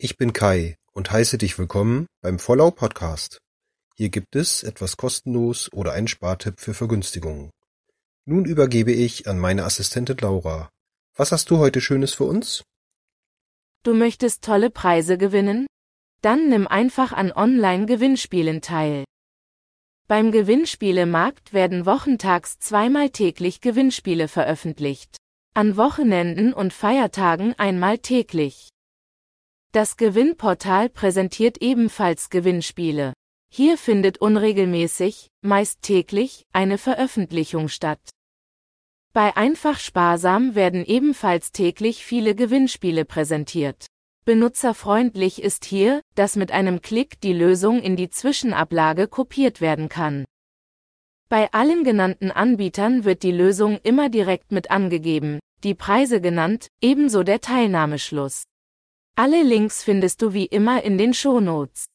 Ich bin Kai und heiße dich willkommen beim Vollau Podcast. Hier gibt es etwas kostenlos oder einen Spartipp für Vergünstigungen. Nun übergebe ich an meine Assistentin Laura. Was hast du heute Schönes für uns? Du möchtest tolle Preise gewinnen? Dann nimm einfach an Online-Gewinnspielen teil. Beim Gewinnspielemarkt werden wochentags zweimal täglich Gewinnspiele veröffentlicht. An Wochenenden und Feiertagen einmal täglich. Das Gewinnportal präsentiert ebenfalls Gewinnspiele. Hier findet unregelmäßig, meist täglich, eine Veröffentlichung statt. Bei Einfach Sparsam werden ebenfalls täglich viele Gewinnspiele präsentiert. Benutzerfreundlich ist hier, dass mit einem Klick die Lösung in die Zwischenablage kopiert werden kann. Bei allen genannten Anbietern wird die Lösung immer direkt mit angegeben, die Preise genannt, ebenso der Teilnahmeschluss. Alle Links findest du wie immer in den Shownotes.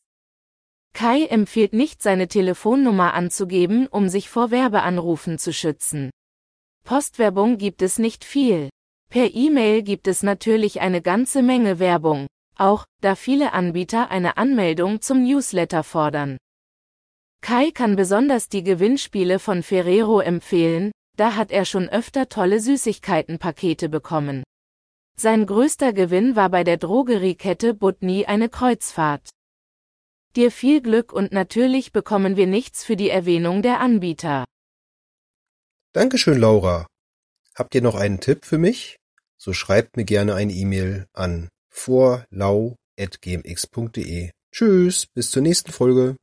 Kai empfiehlt nicht seine Telefonnummer anzugeben, um sich vor Werbeanrufen zu schützen. Postwerbung gibt es nicht viel. Per E-Mail gibt es natürlich eine ganze Menge Werbung, auch da viele Anbieter eine Anmeldung zum Newsletter fordern. Kai kann besonders die Gewinnspiele von Ferrero empfehlen, da hat er schon öfter tolle Süßigkeitenpakete bekommen. Sein größter Gewinn war bei der Drogeriekette Butni eine Kreuzfahrt. Dir viel Glück und natürlich bekommen wir nichts für die Erwähnung der Anbieter. Dankeschön, Laura. Habt ihr noch einen Tipp für mich? So schreibt mir gerne eine E-Mail an vorlau.gmx.de. Tschüss, bis zur nächsten Folge.